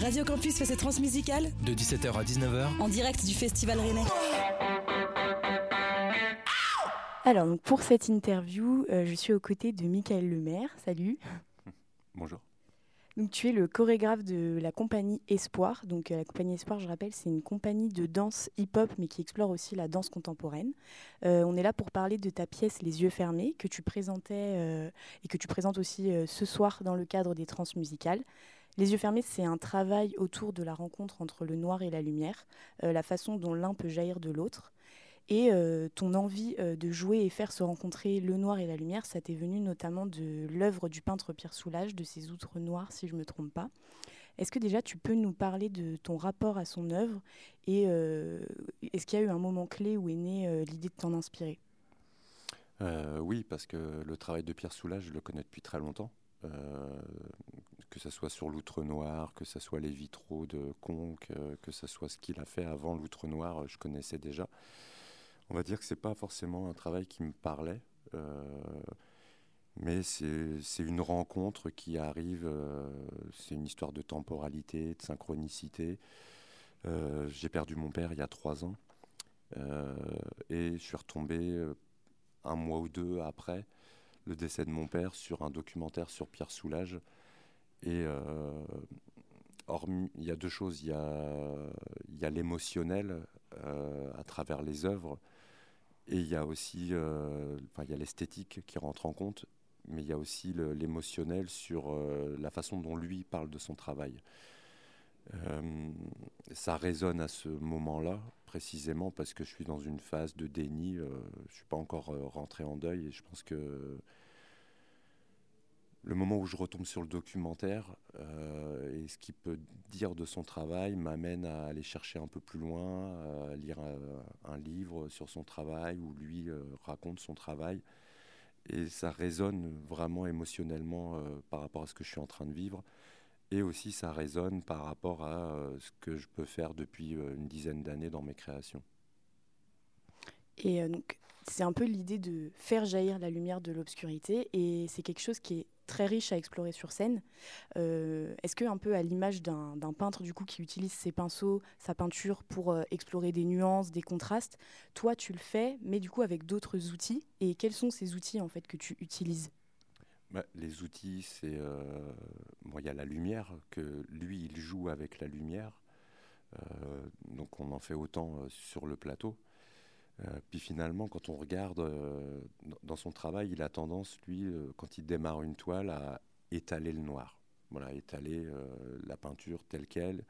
Radio Campus fait ses transmusicales de 17h à 19h en direct du Festival Rennais. Alors, donc pour cette interview, euh, je suis aux côtés de Michael Lemaire. Salut. Bonjour. Donc, tu es le chorégraphe de la compagnie Espoir. Donc, euh, la compagnie Espoir, je rappelle, c'est une compagnie de danse hip-hop, mais qui explore aussi la danse contemporaine. Euh, on est là pour parler de ta pièce Les yeux fermés, que tu présentais et que tu présentes aussi ce soir dans le cadre des transmusicales. Les yeux fermés, c'est un travail autour de la rencontre entre le noir et la lumière, la façon dont l'un peut jaillir de l'autre. Et euh, ton envie euh, de jouer et faire se rencontrer le noir et la lumière, ça t'est venu notamment de l'œuvre du peintre Pierre Soulages, de ses outres noirs, si je ne me trompe pas. Est-ce que déjà tu peux nous parler de ton rapport à son œuvre et euh, est-ce qu'il y a eu un moment clé où est née l'idée de t'en inspirer? Oui, parce que le travail de Pierre Soulages, je le connais depuis très longtemps. Que ce soit sur l'outre noir, que ce soit les vitraux de Conques, que ce soit ce qu'il a fait avant l'outre noir, je connaissais déjà. On va dire que c'est pas forcément un travail qui me parlait, euh, mais c'est une rencontre qui arrive. Euh, c'est une histoire de temporalité, de synchronicité. Euh, j'ai perdu mon père il y a trois ans et je suis retombé un mois ou deux après le décès de mon père sur un documentaire sur Pierre Soulages. Et il y a deux choses. Il y a l'émotionnel à travers les œuvres et il y a aussi euh, il y a l'esthétique qui rentre en compte, mais il y a aussi l'émotionnel sur euh, la façon dont lui parle de son travail. Euh, ça résonne à ce moment-là, précisément parce que je suis dans une phase de déni. je ne suis pas encore rentré en deuil et je pense que le moment où je retombe sur le documentaire euh, et ce qu'il peut dire de son travail m'amène à aller chercher un peu plus loin, à lire un, livre sur son travail où lui euh, raconte son travail. Et ça résonne vraiment émotionnellement euh, par rapport à ce que je suis en train de vivre. Et aussi ça résonne par rapport à ce que je peux faire depuis une dizaine d'années dans mes créations. Et donc, c'est un peu l'idée de faire jaillir la lumière de l'obscurité. Et c'est quelque chose qui est très riche à explorer sur scène. Euh, est-ce que un peu à l'image d'un peintre du coup qui utilise ses pinceaux, sa peinture pour euh, explorer des nuances, des contrastes, toi tu le fais, mais du coup avec d'autres outils? Et quels sont ces outils en fait que tu utilises? Bah, les outils, c'est euh, il y a la lumière que lui il joue avec la lumière, donc on en fait autant sur le plateau. Euh, puis finalement, quand on regarde euh, dans son travail, il a tendance, lui, euh, quand il démarre une toile, à étaler le noir. Voilà, étaler la peinture telle qu'elle.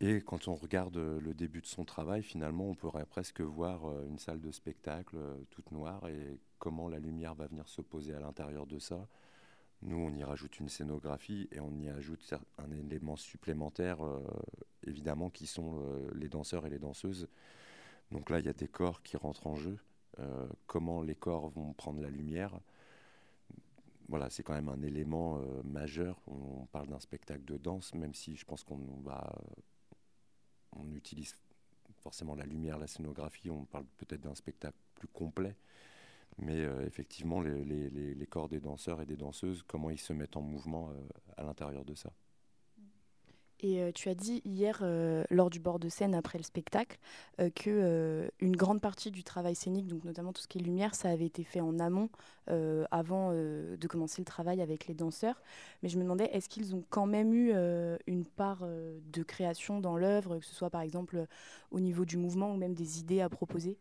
Et quand on regarde le début de son travail, finalement, on pourrait presque voir une salle de spectacle toute noire et comment la lumière va venir se poser à l'intérieur de ça. Nous, on y rajoute une scénographie et on y ajoute un élément supplémentaire, évidemment, qui sont les danseurs et les danseuses donc là, il y a des corps qui rentrent en jeu. Euh, comment les corps vont prendre la lumière. Voilà, c'est quand même un élément euh, majeur. On, parle d'un spectacle de danse, même si je pense qu'on va, on utilise forcément la lumière, la scénographie. On parle peut-être d'un spectacle plus complet. Mais euh, effectivement, les, corps des danseurs et des danseuses, comment ils se mettent en mouvement à l'intérieur de ça. Et euh, tu as dit hier, euh, lors du bord de scène après le spectacle, euh, que une grande partie du travail scénique, donc notamment tout ce qui est lumière, ça avait été fait en amont, avant de commencer le travail avec les danseurs. Mais je me demandais, est-ce qu'ils ont quand même eu une part de création dans l'œuvre, que ce soit par exemple au niveau du mouvement ou même des idées à proposer?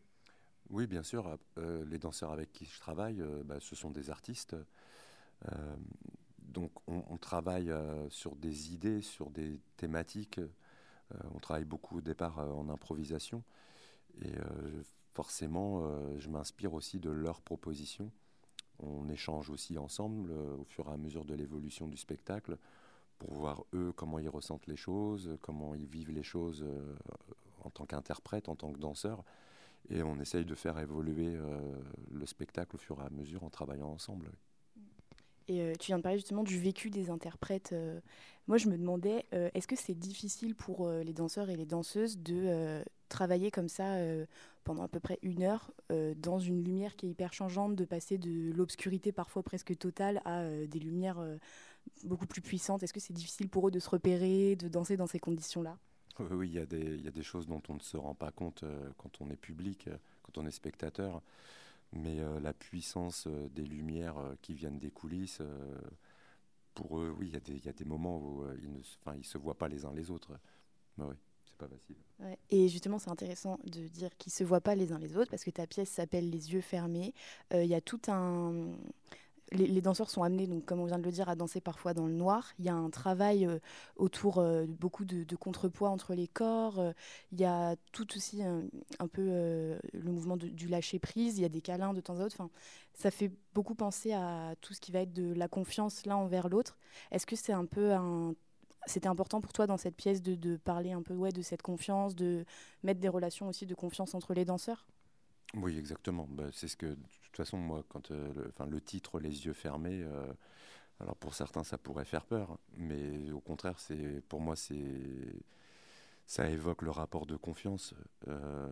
Oui, bien sûr. les danseurs avec qui je travaille, bah, ce sont des artistes donc on, travaille euh, sur des idées, sur des thématiques. Euh, on travaille beaucoup au départ euh, en improvisation. Et forcément, je m'inspire aussi de leurs propositions. On échange aussi ensemble au fur et à mesure de l'évolution du spectacle pour voir eux comment ils ressentent les choses, comment ils vivent les choses en tant qu'interprète, en tant que danseur. Et on essaye de faire évoluer le spectacle au fur et à mesure en travaillant ensemble. Et euh, tu viens de parler justement du vécu des interprètes. Euh. moi, je me demandais, euh, est-ce que c'est difficile pour les danseurs et les danseuses de travailler comme ça pendant à peu près une heure dans une lumière qui est hyper changeante, de passer de l'obscurité parfois presque totale à des lumières beaucoup plus puissantes? Est-ce que c'est difficile pour eux de se repérer, de danser dans ces conditions-là? Oui, il y, a des, il y, a des choses dont on ne se rend pas compte quand on est public, quand on est spectateur. Mais la puissance des lumières qui viennent des coulisses, pour eux, oui, il y, a des moments où ils ne ils se voient pas les uns les autres. Mais oui pas facile. Et justement, c'est intéressant de dire qu'ils se voient pas les uns les autres parce que ta pièce s'appelle Les yeux fermés. Euh, il y a tout un. Les, danseurs sont amenés, donc, comme on vient de le dire, à danser parfois dans le noir. Il y a un travail euh, autour euh, beaucoup de, contrepoids entre les corps. Il y a tout aussi un, peu le mouvement du lâcher prise. Il y a des câlins de temps à autre. Enfin, ça fait beaucoup penser à tout ce qui va être de la confiance l'un envers l'autre. Est-ce que c'est un peu c'était important pour toi dans cette pièce de, parler un peu ouais, de cette confiance, de mettre des relations aussi de confiance entre les danseurs? Oui, exactement. Bah, c'est ce que, de toute façon, moi, quand euh, le, titre Les yeux fermés, euh, alors pour certains, ça pourrait faire peur, mais au contraire, c'est pour moi, c'est ça évoque le rapport de confiance. Euh,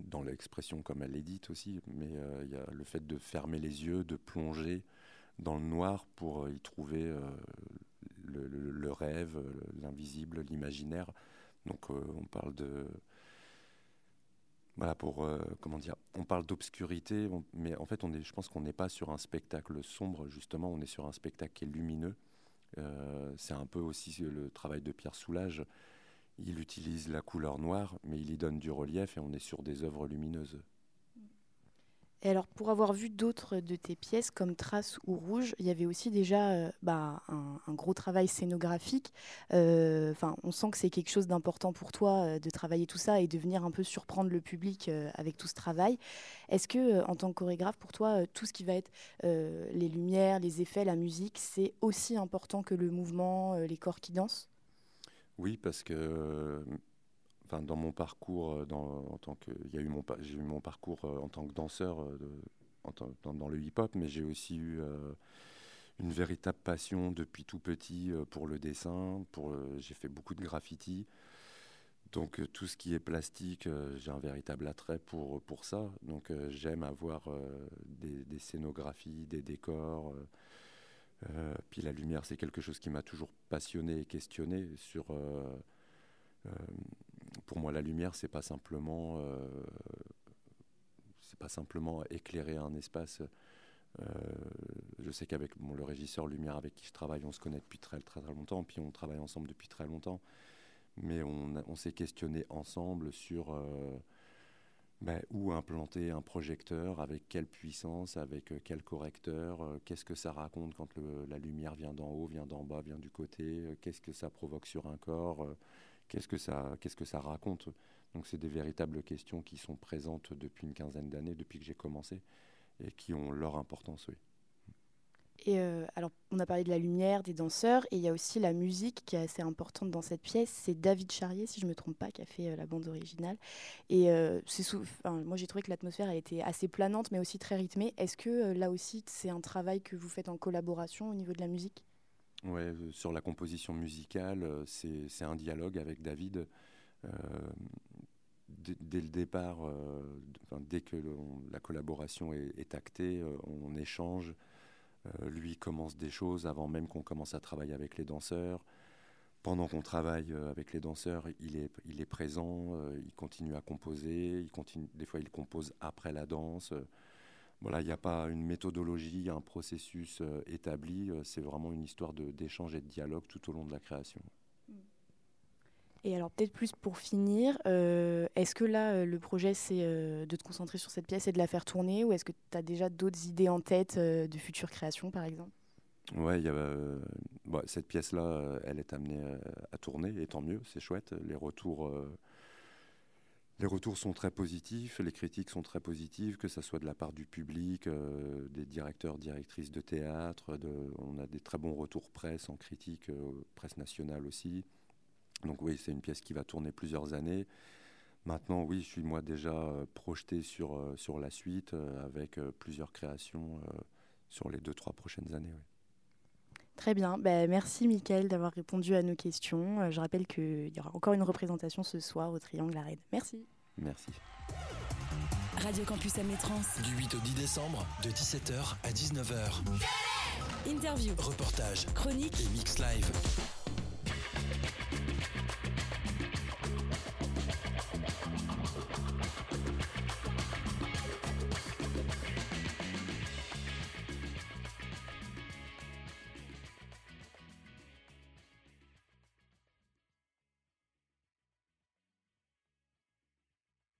dans l'expression comme elle est dite aussi, mais il y a le fait de fermer les yeux, de plonger dans le noir pour y trouver le, rêve, l'invisible, l'imaginaire. Donc euh, on parle de voilà pour euh, comment dire on parle d'obscurité mais en fait on est je pense qu'on n'est pas sur un spectacle sombre justement on est sur un spectacle qui est lumineux. Euh, c'est un peu aussi le travail de Pierre Soulages. Il utilise la couleur noire mais il y donne du relief et on est sur des œuvres lumineuses et alors, pour avoir vu d'autres de tes pièces, comme Trace ou Rouge, il y avait aussi déjà euh, bah, un, gros travail scénographique. Euh, enfin, on sent que c'est quelque chose d'important pour toi euh, de travailler tout ça et de venir un peu surprendre le public avec tout ce travail. Est-ce que, en tant que chorégraphe, pour toi, tout ce qui va être les lumières, les effets, la musique, c'est aussi important que le mouvement, les corps qui dansent? Oui, parce que dans mon parcours, euh, en tant que, il y a eu mon, j'ai eu mon parcours euh, en tant que danseur euh, dans, le hip-hop, mais j'ai aussi eu une véritable passion depuis tout petit pour le dessin. J'ai fait beaucoup de graffiti. Donc tout ce qui est plastique, j'ai un véritable attrait pour, pour ça. Donc j'aime avoir des, des, scénographies, des décors. puis la lumière, c'est quelque chose qui m'a toujours passionné et questionné sur pour moi, la lumière, c'est pas simplement, euh, c'est pas simplement éclairer un espace. Euh, je sais qu'avec le régisseur Lumière avec qui je travaille, on se connaît depuis très très, très longtemps, puis on travaille ensemble depuis très longtemps. Mais on, s'est questionné ensemble sur euh, ben, où implanter un projecteur, avec quelle puissance, avec quel correcteur, qu'est-ce que ça raconte quand la lumière vient d'en haut, vient d'en bas, vient du côté, qu'est-ce que ça provoque sur un corps qu'est-ce que ça, raconte? Donc c'est des véritables questions qui sont présentes depuis une quinzaine d'années, depuis que j'ai commencé, et qui ont leur importance, oui. Et euh, alors, on a parlé de la lumière, des danseurs, et il y a aussi la musique qui est assez importante dans cette pièce. C'est David Charrier, si je ne me trompe pas, qui a fait euh, la bande originale. Et euh, moi, j'ai trouvé que l'atmosphère a été assez planante, mais aussi très rythmée. Est-ce que là aussi, c'est un travail que vous faites en collaboration au niveau de la musique? Ouais, euh, sur la composition musicale, euh, c'est un dialogue avec David. Euh, dès le départ, dès que la collaboration est, actée, on échange. lui commence des choses avant même qu'on commence à travailler avec les danseurs. Pendant qu'on travaille avec les danseurs, il est, présent, il continue à composer, des fois il compose après la danse. Voilà, il n'y a pas une méthodologie, un processus euh, établi. Euh, c'est vraiment une histoire d'échange et de dialogue tout au long de la création. Et alors peut-être plus pour finir, euh, est-ce que là, le projet, c'est de te concentrer sur cette pièce et de la faire tourner ou est-ce que tu as déjà d'autres idées en tête de futures créations, par exemple? Ouais, y a, bah, cette pièce-là, elle est amenée à tourner, et tant mieux, c'est chouette. Les retours les retours sont très positifs, les critiques sont très positives, que ce soit de la part du public, euh, des directeurs, directrices de théâtre. On a des très bons retours presse en critique, euh, presse nationale aussi. Donc oui, c'est une pièce qui va tourner plusieurs années. Maintenant, oui, je suis moi déjà euh, projeté sur, sur la suite avec plusieurs créations sur les deux, trois prochaines années. Très bien. Ben, merci, Mickaël, d'avoir répondu à nos questions. Euh, je rappelle qu'il y aura encore une représentation ce soir au Triangle Arène. Merci. Merci. Radio Campus Trans. Du 8 au 10 décembre, de 17h à 19h. Interview, Reportage chronique. et mix live.